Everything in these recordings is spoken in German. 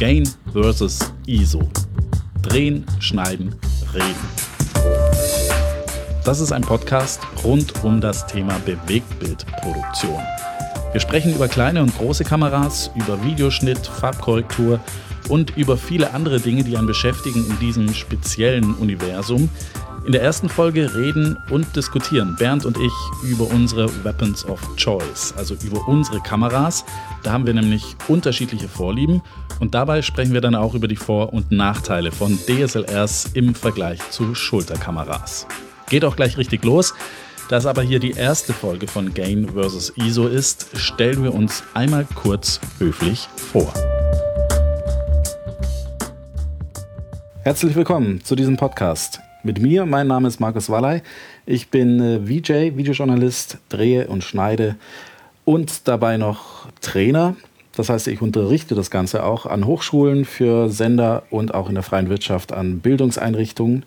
Gain versus ISO. Drehen, schneiden, reden. Das ist ein Podcast rund um das Thema Bewegtbildproduktion. Wir sprechen über kleine und große Kameras, über Videoschnitt, Farbkorrektur und über viele andere Dinge, die einen beschäftigen in diesem speziellen Universum. In der ersten Folge reden und diskutieren Bernd und ich über unsere Weapons of Choice, also über unsere Kameras. Da haben wir nämlich unterschiedliche Vorlieben und dabei sprechen wir dann auch über die Vor- und Nachteile von DSLRs im Vergleich zu Schulterkameras. Geht auch gleich richtig los. Da es aber hier die erste Folge von Gain vs. ISO ist, stellen wir uns einmal kurz höflich vor. Herzlich willkommen zu diesem Podcast. Mit mir, mein Name ist Markus Wallay. Ich bin äh, VJ, Videojournalist, drehe und schneide und dabei noch Trainer. Das heißt, ich unterrichte das Ganze auch an Hochschulen für Sender und auch in der freien Wirtschaft an Bildungseinrichtungen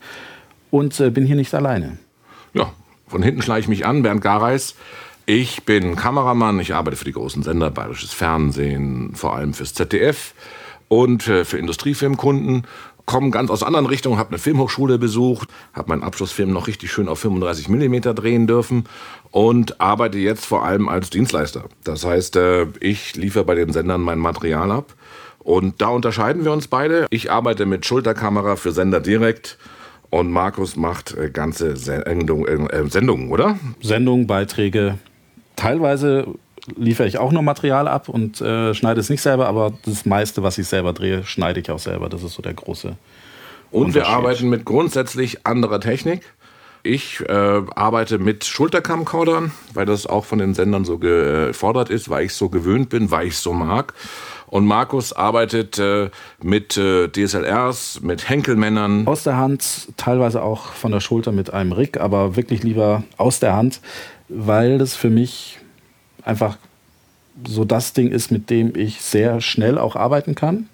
und äh, bin hier nicht alleine. Ja, von hinten schlage ich mich an, Bernd Gareis. Ich bin Kameramann, ich arbeite für die großen Sender, Bayerisches Fernsehen, vor allem fürs ZDF und äh, für Industriefilmkunden komme ganz aus anderen Richtungen, habe eine Filmhochschule besucht, habe meinen Abschlussfilm noch richtig schön auf 35 mm drehen dürfen und arbeite jetzt vor allem als Dienstleister. Das heißt, äh, ich liefere bei den Sendern mein Material ab und da unterscheiden wir uns beide. Ich arbeite mit Schulterkamera für Sender direkt und Markus macht äh, ganze Sendung, äh, Sendungen, oder? Sendungen, Beiträge. Teilweise liefere ich auch nur Material ab und äh, schneide es nicht selber, aber das meiste, was ich selber drehe, schneide ich auch selber. Das ist so der große. Und wir arbeiten mit grundsätzlich anderer Technik. Ich äh, arbeite mit Schultercamcordern, weil das auch von den Sendern so gefordert ist, weil ich so gewöhnt bin, weil ich so mag. Und Markus arbeitet äh, mit äh, DSLRs, mit Henkelmännern. Aus der Hand, teilweise auch von der Schulter mit einem Rig, aber wirklich lieber aus der Hand, weil das für mich einfach so das Ding ist, mit dem ich sehr schnell auch arbeiten kann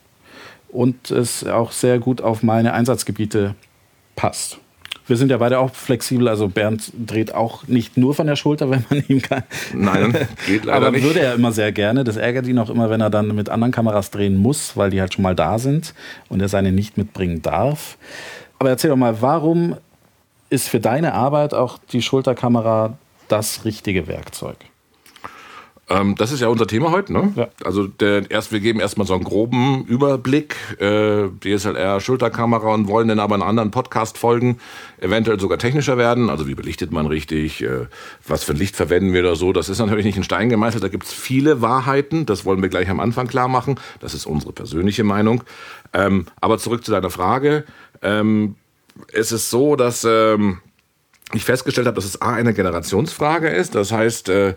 und es auch sehr gut auf meine Einsatzgebiete passt. Wir sind ja beide auch flexibel, also Bernd dreht auch nicht nur von der Schulter, wenn man ihm kann. Nein, geht leider Aber nicht. würde er immer sehr gerne. Das ärgert ihn auch immer, wenn er dann mit anderen Kameras drehen muss, weil die halt schon mal da sind und er seine nicht mitbringen darf. Aber erzähl doch mal, warum ist für deine Arbeit auch die Schulterkamera das richtige Werkzeug? Ähm, das ist ja unser Thema heute. Ne? Ja. Also der, erst, wir geben erstmal so einen groben Überblick, äh, DSLR, Schulterkamera und wollen dann aber in anderen Podcast-Folgen eventuell sogar technischer werden. Also wie belichtet man richtig, äh, was für ein Licht verwenden wir oder so. Das ist natürlich nicht in Stein gemeißelt, da gibt es viele Wahrheiten. Das wollen wir gleich am Anfang klar machen. Das ist unsere persönliche Meinung. Ähm, aber zurück zu deiner Frage. Ähm, es ist so, dass ähm, ich festgestellt habe, dass es A eine Generationsfrage ist. Das heißt, äh,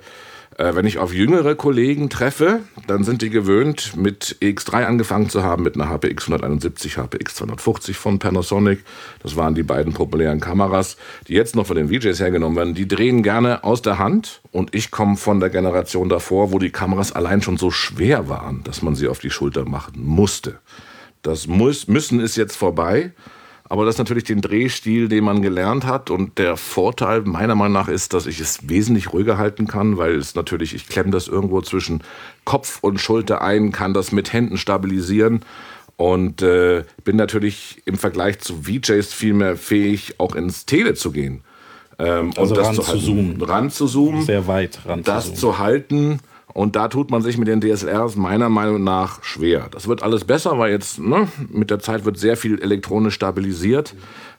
äh, wenn ich auf jüngere Kollegen treffe, dann sind die gewöhnt, mit EX3 angefangen zu haben, mit einer HPX 171, HPX 250 von Panasonic. Das waren die beiden populären Kameras, die jetzt noch von den VJs hergenommen werden. Die drehen gerne aus der Hand und ich komme von der Generation davor, wo die Kameras allein schon so schwer waren, dass man sie auf die Schulter machen musste. Das muss, müssen ist jetzt vorbei. Aber das ist natürlich den Drehstil, den man gelernt hat. Und der Vorteil meiner Meinung nach ist, dass ich es wesentlich ruhiger halten kann, weil es natürlich, ich klemme das irgendwo zwischen Kopf und Schulter ein, kann das mit Händen stabilisieren und äh, bin natürlich im Vergleich zu VJs viel mehr fähig, auch ins Tele zu gehen. Ähm, also und das ran zu, zu zoomen. Ran zu zoomen. Sehr weit ran Das zu, zu halten. Und da tut man sich mit den DSLRs meiner Meinung nach schwer. Das wird alles besser, weil jetzt ne, mit der Zeit wird sehr viel elektronisch stabilisiert.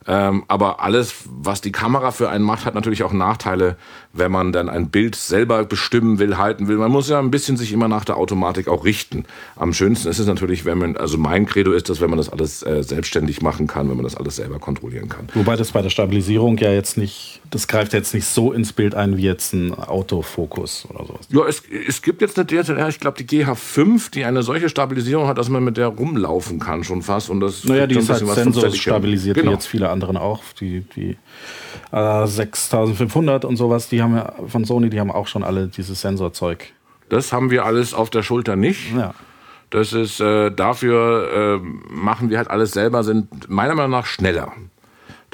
Ähm, aber alles, was die Kamera für einen macht, hat natürlich auch Nachteile, wenn man dann ein Bild selber bestimmen will, halten will. Man muss ja ein bisschen sich immer nach der Automatik auch richten. Am schönsten ist es natürlich, wenn man, also mein Credo ist das, wenn man das alles äh, selbstständig machen kann, wenn man das alles selber kontrollieren kann. Wobei das bei der Stabilisierung ja jetzt nicht, das greift jetzt nicht so ins Bild ein wie jetzt ein Autofokus oder sowas. Ja, es, es gibt jetzt eine DSLR, ich glaube die GH5, die eine solche Stabilisierung hat, dass man mit der rumlaufen kann schon fast. Und das Naja, die ist halt ein bisschen was Sensor fünfzeitig hin. stabilisiert, Genau. wie jetzt viele anderen auch. Die, die äh, 6500 und sowas, die haben ja von Sony, die haben auch schon alle dieses Sensorzeug. Das haben wir alles auf der Schulter nicht. Ja. Das ist äh, dafür äh, machen wir halt alles selber, sind meiner Meinung nach schneller.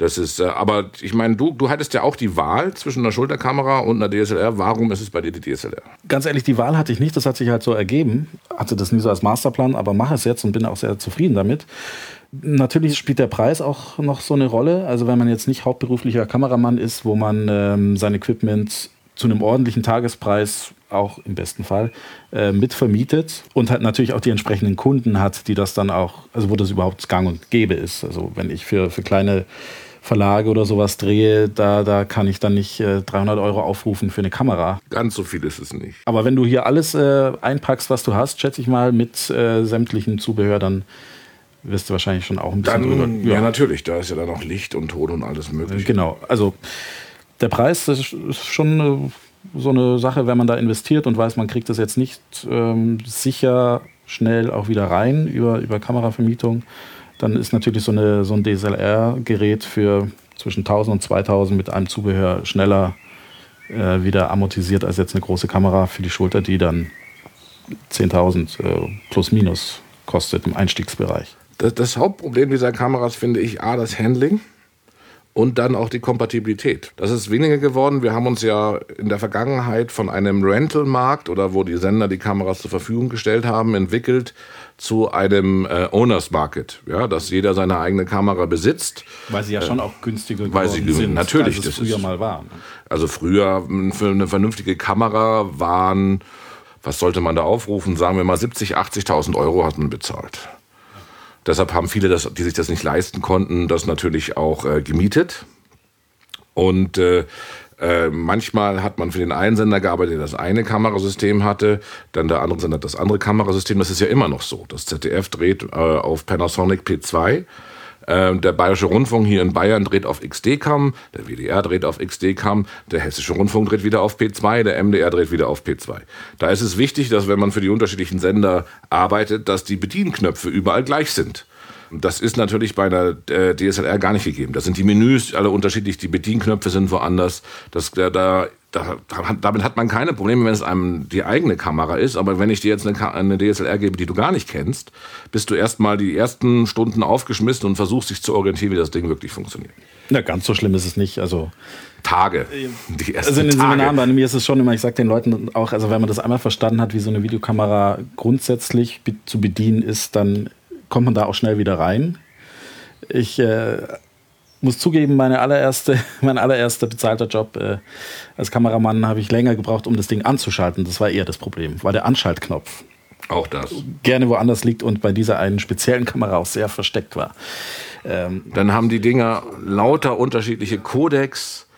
Das ist, äh, aber ich meine, du, du hattest ja auch die Wahl zwischen einer Schulterkamera und einer DSLR. Warum ist es bei dir die DSLR? Ganz ehrlich, die Wahl hatte ich nicht. Das hat sich halt so ergeben. Hatte das nie so als Masterplan, aber mache es jetzt und bin auch sehr zufrieden damit. Natürlich spielt der Preis auch noch so eine Rolle. Also wenn man jetzt nicht hauptberuflicher Kameramann ist, wo man ähm, sein Equipment zu einem ordentlichen Tagespreis auch im besten Fall äh, mitvermietet und halt natürlich auch die entsprechenden Kunden hat, die das dann auch, also wo das überhaupt gang und gäbe ist. Also wenn ich für, für kleine Verlage oder sowas drehe, da, da kann ich dann nicht äh, 300 Euro aufrufen für eine Kamera. Ganz so viel ist es nicht. Aber wenn du hier alles äh, einpackst, was du hast, schätze ich mal, mit äh, sämtlichen Zubehör, dann wirst du wahrscheinlich schon auch ein bisschen dann, drüber. Ja. ja. natürlich, da ist ja dann noch Licht und Ton und alles mögliche. Genau, also der Preis das ist schon so eine Sache, wenn man da investiert und weiß, man kriegt das jetzt nicht ähm, sicher schnell auch wieder rein über, über Kameravermietung dann ist natürlich so, eine, so ein DSLR-Gerät für zwischen 1000 und 2000 mit einem Zubehör schneller äh, wieder amortisiert als jetzt eine große Kamera für die Schulter, die dann 10.000 äh, plus minus kostet im Einstiegsbereich. Das, das Hauptproblem dieser Kameras finde ich A, das Handling und dann auch die Kompatibilität. Das ist weniger geworden. Wir haben uns ja in der Vergangenheit von einem Rental-Markt oder wo die Sender die Kameras zur Verfügung gestellt haben, entwickelt zu einem äh, Owners Market, ja, dass jeder seine eigene Kamera besitzt. Weil sie ja schon auch günstiger geworden weil sie, sind, natürlich, als es früher ist, mal war. Ne? Also früher für eine vernünftige Kamera waren, was sollte man da aufrufen, sagen wir mal 70, 80.000 Euro hat man bezahlt. Deshalb haben viele, das, die sich das nicht leisten konnten, das natürlich auch äh, gemietet. Und äh, äh, manchmal hat man für den einen Sender gearbeitet, der das eine Kamerasystem hatte, dann der andere Sender das andere Kamerasystem. Das ist ja immer noch so. Das ZDF dreht äh, auf Panasonic P2 ähm, der Bayerische Rundfunk hier in Bayern dreht auf XD-Cam, der WDR dreht auf XD-Cam, der Hessische Rundfunk dreht wieder auf P2, der MDR dreht wieder auf P2. Da ist es wichtig, dass wenn man für die unterschiedlichen Sender arbeitet, dass die Bedienknöpfe überall gleich sind. Das ist natürlich bei einer äh, DSLR gar nicht gegeben. Da sind die Menüs alle unterschiedlich, die Bedienknöpfe sind woanders. Das, da, da, damit hat man keine Probleme, wenn es einem die eigene Kamera ist. Aber wenn ich dir jetzt eine, eine DSLR gebe, die du gar nicht kennst, bist du erstmal die ersten Stunden aufgeschmissen und versuchst dich zu orientieren, wie das Ding wirklich funktioniert. Na, ganz so schlimm ist es nicht. Also Tage. Die ersten also in den Tage. Seminaren bei mir ist es schon immer, ich sage den Leuten auch, also wenn man das einmal verstanden hat, wie so eine Videokamera grundsätzlich zu bedienen ist, dann kommt man da auch schnell wieder rein. Ich äh, muss zugeben, meine allererste, mein allererster bezahlter Job äh, als Kameramann habe ich länger gebraucht, um das Ding anzuschalten. Das war eher das Problem, war der Anschaltknopf. Auch das. Gerne woanders liegt und bei dieser einen speziellen Kamera auch sehr versteckt war. Ähm, Dann haben die Dinger lauter unterschiedliche Codecs.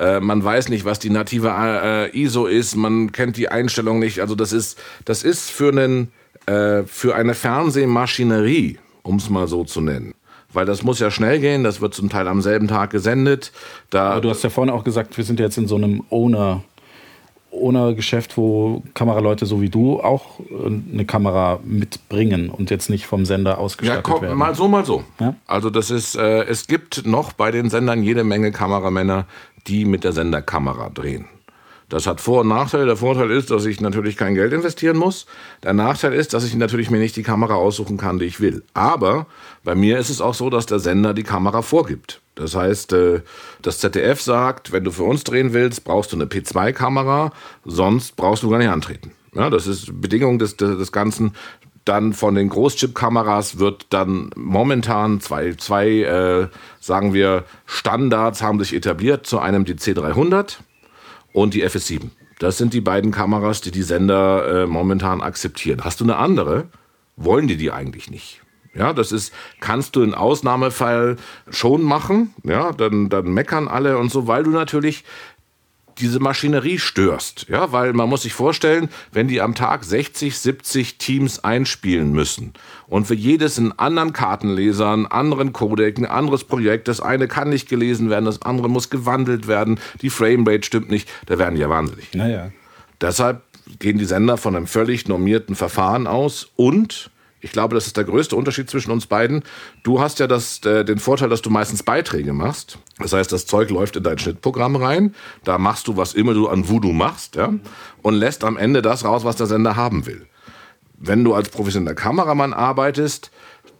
Äh, man weiß nicht, was die native äh, ISO ist. Man kennt die Einstellung nicht. Also das ist, das ist für einen äh, für eine Fernsehmaschinerie, um es mal so zu nennen. Weil das muss ja schnell gehen, das wird zum Teil am selben Tag gesendet. Da Aber du hast ja vorhin auch gesagt, wir sind jetzt in so einem Owner. Owner-Geschäft, wo Kameraleute so wie du auch äh, eine Kamera mitbringen und jetzt nicht vom Sender ausgestattet ja, komm, werden. Mal so, mal so. Ja? Also das ist, äh, es gibt noch bei den Sendern jede Menge Kameramänner, die mit der Senderkamera drehen. Das hat Vor- und Nachteile. Der Vorteil ist, dass ich natürlich kein Geld investieren muss. Der Nachteil ist, dass ich natürlich mir nicht die Kamera aussuchen kann, die ich will. Aber bei mir ist es auch so, dass der Sender die Kamera vorgibt. Das heißt, äh, das ZDF sagt, wenn du für uns drehen willst, brauchst du eine P2-Kamera, sonst brauchst du gar nicht antreten. Ja, das ist Bedingung des, des Ganzen. Dann von den Großchip-Kameras wird dann momentan zwei, zwei äh, sagen wir, Standards haben sich etabliert. Zu einem die C300 und die FS7. Das sind die beiden Kameras, die die Sender äh, momentan akzeptieren. Hast du eine andere? Wollen die die eigentlich nicht? Ja, das ist, kannst du in Ausnahmefall schon machen. Ja, dann, dann meckern alle und so, weil du natürlich diese Maschinerie störst. Ja, weil man muss sich vorstellen, wenn die am Tag 60, 70 Teams einspielen müssen und für jedes einen anderen Kartenleser, einen anderen Codec, ein anderes Projekt, das eine kann nicht gelesen werden, das andere muss gewandelt werden, die Framerate stimmt nicht, da werden die ja wahnsinnig. Naja. Deshalb gehen die Sender von einem völlig normierten Verfahren aus und ich glaube, das ist der größte Unterschied zwischen uns beiden. Du hast ja das, äh, den Vorteil, dass du meistens Beiträge machst. Das heißt, das Zeug läuft in dein Schnittprogramm rein. Da machst du, was immer du an Voodoo machst, ja, und lässt am Ende das raus, was der Sender haben will. Wenn du als professioneller Kameramann arbeitest,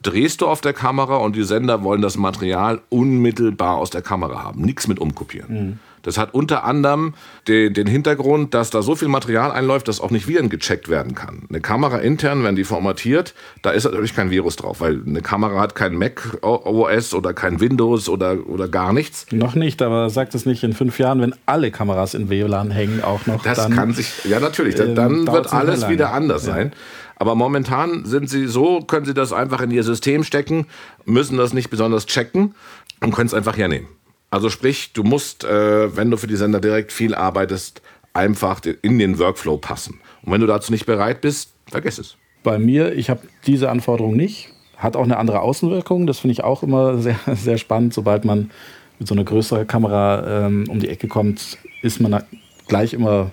drehst du auf der Kamera und die Sender wollen das Material unmittelbar aus der Kamera haben. Nichts mit umkopieren. Mhm. Das hat unter anderem den, den, Hintergrund, dass da so viel Material einläuft, dass auch nicht Viren gecheckt werden kann. Eine Kamera intern, wenn die formatiert, da ist natürlich kein Virus drauf, weil eine Kamera hat kein Mac OS oder kein Windows oder, oder gar nichts. Noch nicht, aber sagt es nicht in fünf Jahren, wenn alle Kameras in WLAN hängen, auch noch. Das dann, kann sich, ja natürlich, dann, dann äh, wird alles wieder anders ja. sein. Aber momentan sind sie so, können sie das einfach in ihr System stecken, müssen das nicht besonders checken und können es einfach hernehmen. Also sprich, du musst, äh, wenn du für die Sender direkt viel arbeitest, einfach in den Workflow passen. Und wenn du dazu nicht bereit bist, vergiss es. Bei mir, ich habe diese Anforderung nicht. Hat auch eine andere Außenwirkung. Das finde ich auch immer sehr, sehr spannend. Sobald man mit so einer größeren Kamera ähm, um die Ecke kommt, ist man gleich immer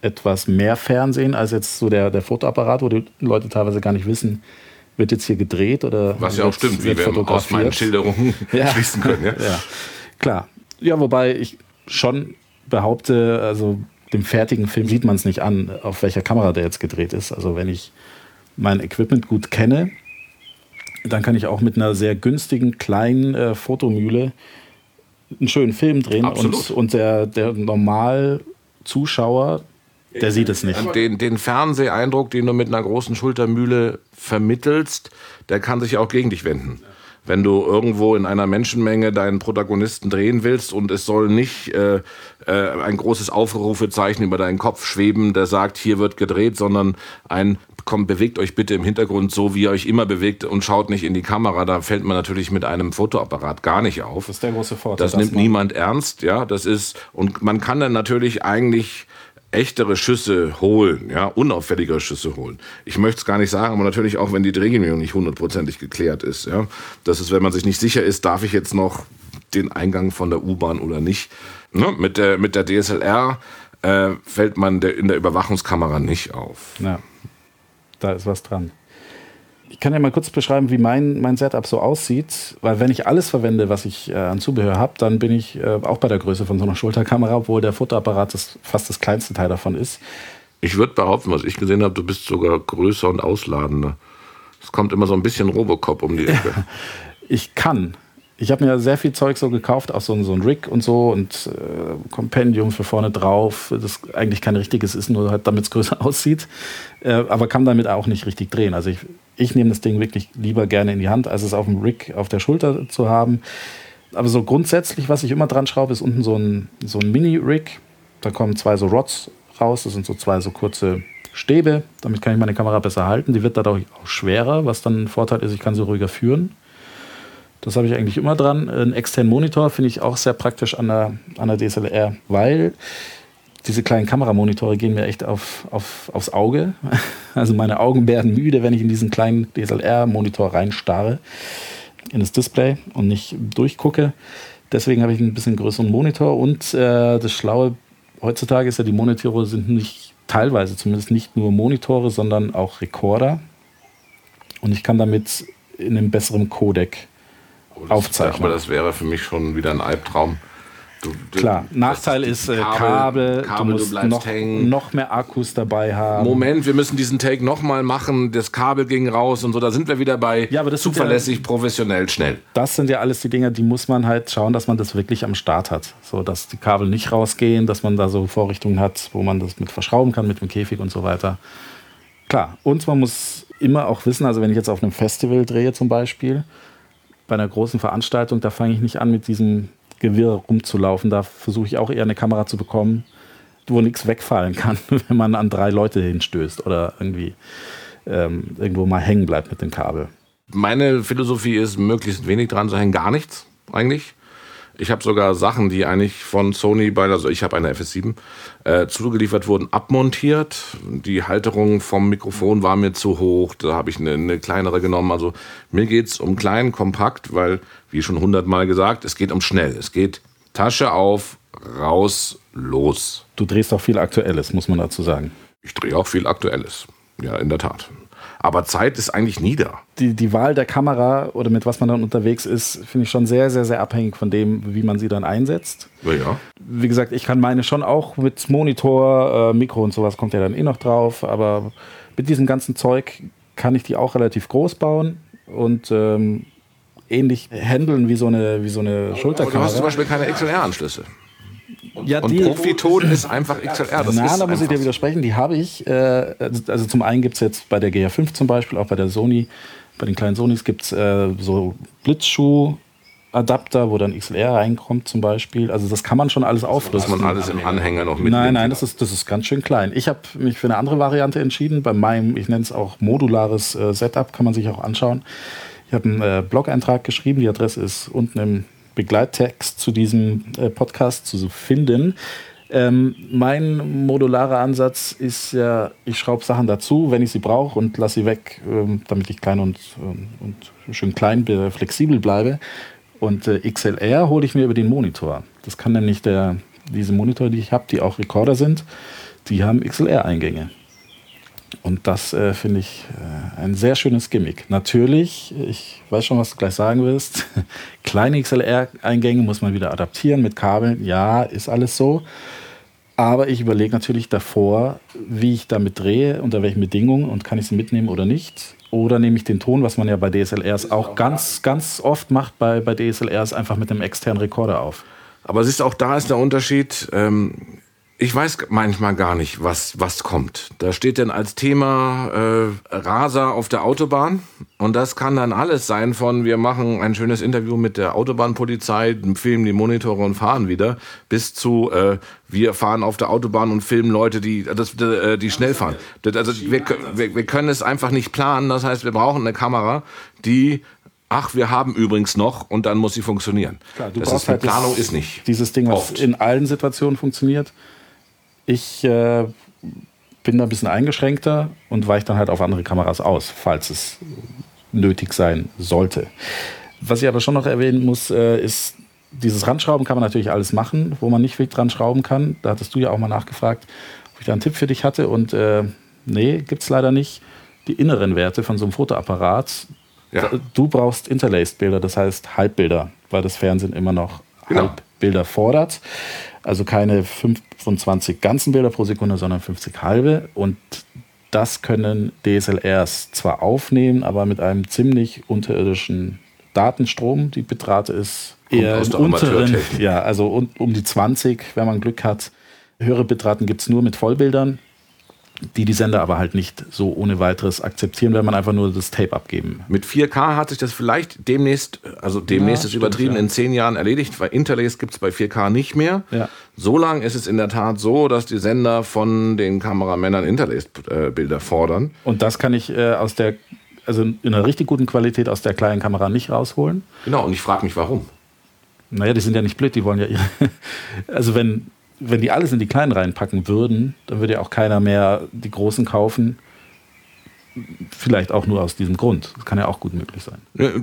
etwas mehr Fernsehen als jetzt so der, der Fotoapparat, wo die Leute teilweise gar nicht wissen, wird jetzt hier gedreht oder. Was ja auch stimmt, wie wir aus meinen Schilderungen ja. schließen können. Ja? ja. Klar. Ja, wobei ich schon behaupte, also dem fertigen Film sieht man es nicht an, auf welcher Kamera der jetzt gedreht ist. Also wenn ich mein Equipment gut kenne, dann kann ich auch mit einer sehr günstigen kleinen äh, Fotomühle einen schönen Film drehen Absolut. und, und der, der Normal-Zuschauer, der sieht es nicht. Den, den Fernseheindruck, den du mit einer großen Schultermühle vermittelst, der kann sich auch gegen dich wenden wenn du irgendwo in einer Menschenmenge deinen Protagonisten drehen willst und es soll nicht äh, äh, ein großes Aufrufezeichen über deinen Kopf schweben, der sagt, hier wird gedreht, sondern ein komm, bewegt euch bitte im Hintergrund so, wie ihr euch immer bewegt und schaut nicht in die Kamera. Da fällt man natürlich mit einem Fotoapparat gar nicht auf. Das ist der große Vorteil. Das nimmt niemand ernst, ja. Das ist, und man kann dann natürlich eigentlich echtere Schüsse holen, ja, unauffälligere Schüsse holen. Ich möchte es gar nicht sagen, aber natürlich auch, wenn die Drehgenehmigung nicht hundertprozentig geklärt ist, ja. Das ist, wenn man sich nicht sicher ist, darf ich jetzt noch den Eingang von der U-Bahn oder nicht. Ne? Mit, der, mit der DSLR äh, fällt man der, in der Überwachungskamera nicht auf. Ja, da ist was dran. Ich kann ja mal kurz beschreiben, wie mein, mein Setup so aussieht, weil wenn ich alles verwende, was ich äh, an Zubehör habe, dann bin ich äh, auch bei der Größe von so einer Schulterkamera, obwohl der Fotoapparat das, fast das kleinste Teil davon ist. Ich würde behaupten, was ich gesehen habe, du bist sogar größer und ausladender. Es kommt immer so ein bisschen Robocop um die Ecke. ich kann. Ich habe mir sehr viel Zeug so gekauft, auch so, so ein Rig und so und äh, Compendium für vorne drauf, das eigentlich kein richtiges ist, nur halt damit es größer aussieht. Äh, aber kann damit auch nicht richtig drehen. Also ich, ich nehme das Ding wirklich lieber gerne in die Hand, als es auf dem Rig auf der Schulter zu haben. Aber so grundsätzlich, was ich immer dran schraube, ist unten so ein, so ein Mini-Rig. Da kommen zwei so Rods raus, das sind so zwei so kurze Stäbe. Damit kann ich meine Kamera besser halten. Die wird dadurch auch schwerer, was dann ein Vorteil ist, ich kann sie ruhiger führen. Das habe ich eigentlich immer dran. Einen externen Monitor finde ich auch sehr praktisch an der, an der DSLR, weil diese kleinen Kameramonitore gehen mir echt auf, auf, aufs Auge. Also meine Augen werden müde, wenn ich in diesen kleinen DSLR-Monitor reinstarre, in das Display und nicht durchgucke. Deswegen habe ich einen bisschen größeren Monitor und äh, das Schlaue heutzutage ist ja, die Monitore sind nicht teilweise zumindest nicht nur Monitore, sondern auch Rekorder. Und ich kann damit in einem besseren Codec aufzeichnen. Aber das wäre für mich schon wieder ein Albtraum. Du, du, Klar, Nachteil ist äh, Kabel, Kabel, du musst du noch, noch, mehr Akkus dabei haben. Moment, wir müssen diesen Take nochmal machen, das Kabel ging raus und so, da sind wir wieder bei ja, aber das zuverlässig, ja, professionell, schnell. Das sind ja alles die Dinge, die muss man halt schauen, dass man das wirklich am Start hat. So, dass die Kabel nicht rausgehen, dass man da so Vorrichtungen hat, wo man das mit verschrauben kann, mit dem Käfig und so weiter. Klar, und man muss immer auch wissen, also wenn ich jetzt auf einem Festival drehe zum Beispiel, bei einer großen Veranstaltung, da fange ich nicht an mit diesem Gewirr rumzulaufen. Da versuche ich auch eher eine Kamera zu bekommen, wo nichts wegfallen kann, wenn man an drei Leute hinstößt oder irgendwie ähm, irgendwo mal hängen bleibt mit dem Kabel. Meine Philosophie ist, möglichst wenig dran zu hängen, gar nichts eigentlich. Ich habe sogar Sachen, die eigentlich von Sony bei, also ich habe eine FS7, äh, zugeliefert wurden, abmontiert. Die Halterung vom Mikrofon war mir zu hoch, da habe ich eine, eine, kleinere genommen. Also mir geht es um klein, kompakt, weil, wie schon hundertmal gesagt, es geht um schnell. Es geht Tasche auf, raus, los. Du drehst auch viel Aktuelles, muss man dazu sagen. Ich drehe auch viel Aktuelles. Ja, in der Tat. Aber Zeit ist eigentlich nie da. Die, die Wahl der Kamera oder mit was man dann unterwegs ist, finde ich schon sehr, sehr, sehr abhängig von dem, wie man sie dann einsetzt. Ja, ja. Wie gesagt, ich kann meine schon auch mit Monitor, äh, Mikro und sowas kommt ja dann eh noch drauf, aber mit diesem ganzen Zeug kann ich die auch relativ groß bauen und ähm, ähnlich handeln wie so eine, wie so eine Schulterkamera. du hast zum Beispiel keine XLR-Anschlüsse. Ja, Und Profiton ist einfach XLR. Das Na, ist da muss ich dir widersprechen. Die habe ich. Äh, also zum einen gibt es jetzt bei der GH5 zum Beispiel, auch bei der Sony, bei den kleinen Sonys gibt es äh, so Blitzschuh-Adapter, wo dann XLR reinkommt zum Beispiel. Also das kann man schon alles Dass aufrüsten. man alles im Anhänger noch mitnimmt. Nein, nein, das ist, das ist ganz schön klein. Ich habe mich für eine andere Variante entschieden. Bei meinem, ich nenne es auch modulares äh, Setup, kann man sich auch anschauen. Ich habe einen äh, Blog-Eintrag geschrieben. Die Adresse ist unten im Begleittext zu diesem äh, Podcast zu finden. Ähm, mein modularer Ansatz ist ja, ich schraube Sachen dazu, wenn ich sie brauche und lasse sie weg, ähm, damit ich klein und, ähm, und schön klein, flexibel bleibe. Und äh, XLR hole ich mir über den Monitor. Das kann nämlich der, diese Monitore, die ich habe, die auch Recorder sind, die haben XLR-Eingänge. Und das äh, finde ich äh, ein sehr schönes Gimmick. Natürlich, ich weiß schon, was du gleich sagen wirst, kleine XLR-Eingänge muss man wieder adaptieren mit Kabeln. Ja, ist alles so. Aber ich überlege natürlich davor, wie ich damit drehe, unter welchen Bedingungen und kann ich sie mitnehmen oder nicht. Oder nehme ich den Ton, was man ja bei DSLRs auch ganz, ganz oft macht, bei, bei DSLRs einfach mit einem externen Rekorder auf. Aber siehst du, auch da ist der Unterschied. Ähm, ich weiß manchmal gar nicht, was, was kommt. Da steht dann als Thema äh, Raser auf der Autobahn. Und das kann dann alles sein von, wir machen ein schönes Interview mit der Autobahnpolizei, filmen die Monitore und fahren wieder, bis zu, äh, wir fahren auf der Autobahn und filmen Leute, die, das, äh, die schnell fahren. Also wir, wir, wir können es einfach nicht planen. Das heißt, wir brauchen eine Kamera, die Ach, wir haben übrigens noch und dann muss sie funktionieren. Klar, du das brauchst ist, die halt Planung ist nicht. Dieses Ding, was Oft. in allen Situationen funktioniert. Ich äh, bin da ein bisschen eingeschränkter und weiche dann halt auf andere Kameras aus, falls es nötig sein sollte. Was ich aber schon noch erwähnen muss, äh, ist, dieses Randschrauben kann man natürlich alles machen, wo man nicht viel dran schrauben kann. Da hattest du ja auch mal nachgefragt, ob ich da einen Tipp für dich hatte. Und äh, nee, gibt es leider nicht. Die inneren Werte von so einem Fotoapparat, Ja. du brauchst Interlaced-Bilder, das heißt Halbbilder, weil das Fernsehen immer noch Genau. Halbbilder fordert. Also keine 25 ganzen Bilder pro Sekunde, sondern 50 halbe. Und das können DSLRs zwar aufnehmen, aber mit einem ziemlich unterirdischen Datenstrom. Die Bitrate ist eher im unteren, ja, also um, um die 20, wenn man Glück hat. Höhere Bitraten gibt es nur mit Vollbildern, die die Sender aber halt nicht so ohne weiteres akzeptieren, wenn man einfach nur das Tape abgeben. Mit 4K hat sich das vielleicht demnächst, also demnächst Ja, ist übertrieben, ja. in zehn Jahren erledigt, weil Interlace gibt es bei 4K nicht mehr. Ja. So lang ist es in der Tat so, dass die Sender von den Kameramännern Interlace-Bilder fordern. Und das kann ich äh, aus der, also in einer richtig guten Qualität aus der kleinen Kamera nicht rausholen. Genau, und ich frage mich, warum. Naja, die sind ja nicht blöd, die wollen ja ihre. Also wenn, wenn die alles in die kleinen reinpacken würden, dann würde ja auch keiner mehr die großen kaufen. Vielleicht auch nur aus diesem Grund. Das kann ja auch gut möglich sein.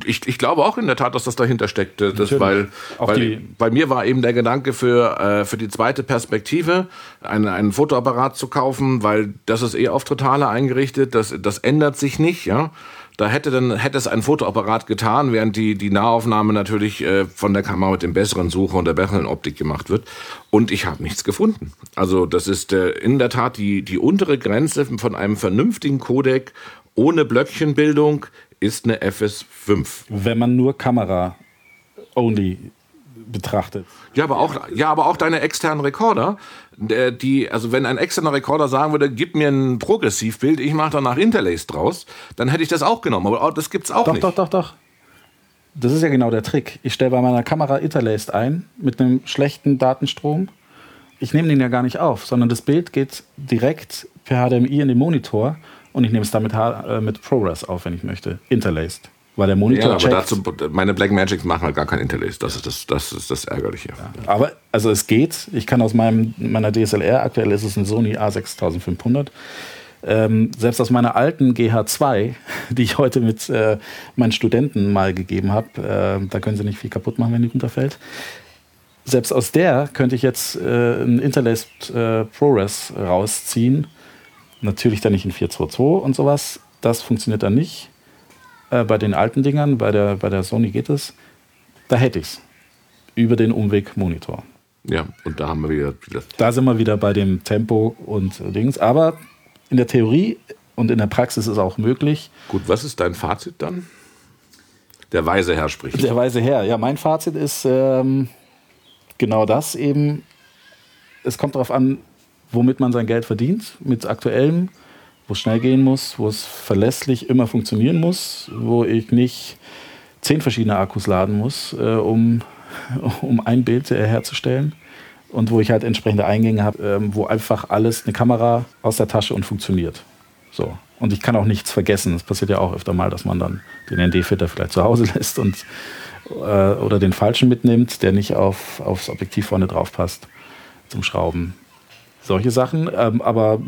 Ich, ich glaube auch in der Tat, dass das dahinter steckt. Das, weil weil bei mir war eben der Gedanke für, äh, für die zweite Perspektive, einen, einen Fotoapparat zu kaufen, weil das ist eh auf Totale eingerichtet. Das, das ändert sich nicht. Ja? Da hätte, dann, hätte es ein Fotoapparat getan, während die, die Nahaufnahme natürlich äh, von der Kamera mit dem besseren Sucher und der besseren Optik gemacht wird. Und ich habe nichts gefunden. Also das ist äh, in der Tat die, die untere Grenze von einem vernünftigen Codec ohne Blöckchenbildung ist eine FS5. Wenn man nur Kamera-only betrachtet. Ja, aber auch, ja, aber auch deine externen Rekorder, der- die, also wenn ein externer Rekorder sagen würde, gib mir ein Progressivbild, ich mache danach Interlace draus, dann hätte ich das auch genommen. Aber das gibt's auch Doch, nicht. doch, doch, doch. Das ist ja genau der Trick. Ich stelle bei meiner Kamera Interlaced ein mit einem schlechten Datenstrom. Ich nehme den ja gar nicht auf, sondern das Bild geht direkt per HDMI in den Monitor und ich nehme es damit äh, mit ProRes auf, wenn ich möchte. Interlaced. Weil der Monitor Ja, aber checkt. dazu, meine Blackmagics machen halt gar kein Interlace. Das ist das, das, ist das Ärgerliche. Aber also es geht. Ich kann aus meinem, meiner DSLR, aktuell ist es eine Sony A6500, ähm, selbst aus meiner alten GH2, die ich heute mit äh, meinen Studenten mal gegeben habe, äh, da können sie nicht viel kaputt machen, wenn die runterfällt. Selbst aus der könnte ich jetzt äh, ein Interlaced äh, ProRes rausziehen. Natürlich dann nicht in 422 und sowas. Das funktioniert dann nicht. Äh, bei den alten Dingern, bei der, bei der Sony geht es. Da hätte ich es. Über den Umweg Monitor. Ja, und da haben wir wieder, Da sind wir wieder bei dem Tempo und äh, Dings. Aber in der Theorie und in der Praxis ist es auch möglich. Gut, was ist dein Fazit dann? Der weise Herr spricht. Der weise Herr. Ja, mein Fazit ist ähm, genau das eben. Es kommt darauf an, womit man sein Geld verdient. Mit aktuellem, wo es schnell gehen muss, wo es verlässlich immer funktionieren muss, wo ich nicht zehn verschiedene Akkus laden muss, äh, um, um ein Bild herzustellen. Und wo ich halt entsprechende Eingänge habe, äh, wo einfach alles, eine Kamera aus der Tasche und funktioniert. So. Und ich kann auch nichts vergessen. Es passiert ja auch öfter mal, dass man dann den ND-Filter vielleicht zu Hause lässt und, äh, oder den falschen mitnimmt, der nicht auf, aufs Objektiv vorne drauf passt zum Schrauben. Solche Sachen. Ähm, aber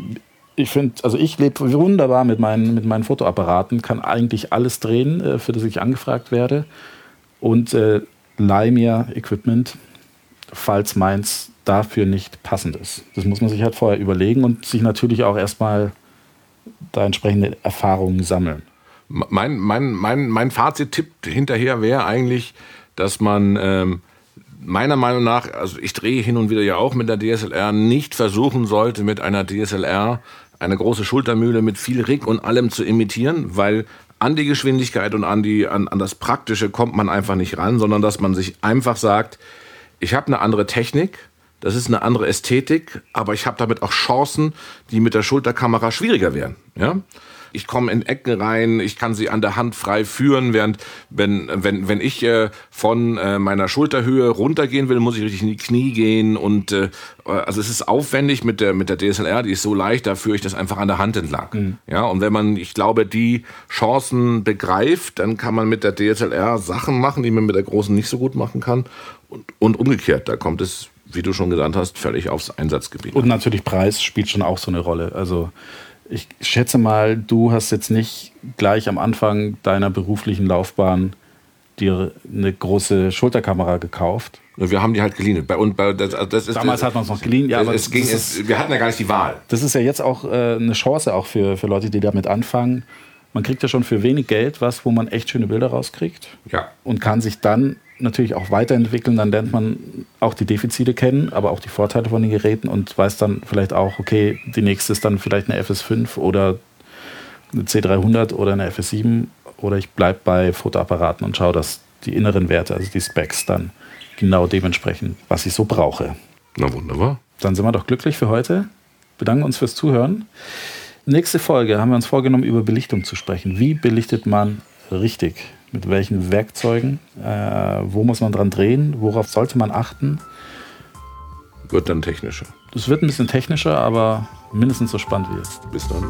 ich finde, also ich lebe wunderbar mit meinen, mit meinen Fotoapparaten, kann eigentlich alles drehen, äh, für das ich angefragt werde. Und äh, leih mir Equipment, falls meins dafür nicht passend ist. Das muss man sich halt vorher überlegen und sich natürlich auch erstmal da entsprechende Erfahrungen sammeln. Mein, mein, mein, mein Fazit-Tipp hinterher wäre eigentlich, dass man ähm, meiner Meinung nach, also ich drehe hin und wieder ja auch mit der DSLR, nicht versuchen sollte, mit einer DSLR eine große Schultermühle mit viel Rig und allem zu imitieren, weil an die Geschwindigkeit und an, die, an, an das Praktische kommt man einfach nicht ran, sondern dass man sich einfach sagt, ich habe eine andere Technik, das ist eine andere Ästhetik, aber ich habe damit auch Chancen, die mit der Schulterkamera schwieriger wären. Ja? Ich komme in Ecken rein, ich kann sie an der Hand frei führen, während wenn, wenn, wenn ich äh, von äh, meiner Schulterhöhe runtergehen will, muss ich richtig in die Knie gehen und äh, also es ist aufwendig mit der, mit der DSLR, die ist so leicht, da führe ich das einfach an der Hand entlang. Mhm. Ja, und wenn man, ich glaube, die Chancen begreift, dann kann man mit der DSLR Sachen machen, die man mit der großen nicht so gut machen kann und, und umgekehrt, da kommt es wie du schon gesagt hast, völlig aufs Einsatzgebiet. Und natürlich Preis spielt schon auch so eine Rolle. Also ich schätze mal, du hast jetzt nicht gleich am Anfang deiner beruflichen Laufbahn dir eine große Schulterkamera gekauft. Wir haben die halt geliehen. Bei, und bei, das, das ist, Damals hat man es noch geliehen. Ja, aber es ging, es, wir hatten ja gar nicht die Wahl. Das ist ja jetzt auch äh, eine Chance auch für, für Leute, die damit anfangen. Man kriegt ja schon für wenig Geld was, wo man echt schöne Bilder rauskriegt. Ja. Und kann sich dann natürlich auch weiterentwickeln, dann lernt man auch die Defizite kennen, aber auch die Vorteile von den Geräten und weiß dann vielleicht auch, okay, die nächste ist dann vielleicht eine FS5 oder eine C300 oder eine FS7 oder ich bleibe bei Fotoapparaten und schaue, dass die inneren Werte, also die Specs dann genau dementsprechend, was ich so brauche. Na wunderbar. Dann sind wir doch glücklich für heute. Bedanken uns fürs Zuhören. Nächste Folge haben wir uns vorgenommen, über Belichtung zu sprechen. Wie belichtet man richtig? Mit welchen Werkzeugen, äh, wo muss man dran drehen, worauf sollte man achten. Wird dann technischer. Das wird ein bisschen technischer, aber mindestens so spannend wie jetzt. Bis dann.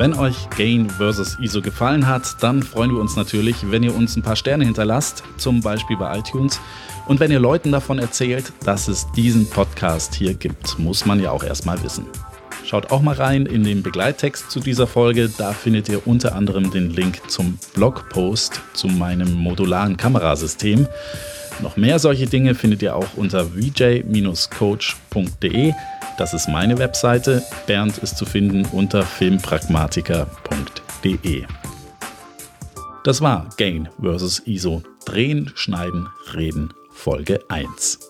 Wenn euch Gain vs. ISO gefallen hat, dann freuen wir uns natürlich, wenn ihr uns ein paar Sterne hinterlasst, zum Beispiel bei iTunes. Und wenn ihr Leuten davon erzählt, dass es diesen Podcast hier gibt, muss man ja auch erstmal wissen. Schaut auch mal rein in den Begleittext zu dieser Folge. Da findet ihr unter anderem den Link zum Blogpost zu meinem modularen Kamerasystem. Noch mehr solche Dinge findet ihr auch unter vj-coach.de. Das ist meine Webseite. Bernd ist zu finden unter filmpragmatiker.de. Das war Gain vs. ISO. Drehen, Schneiden, Reden, Folge 1.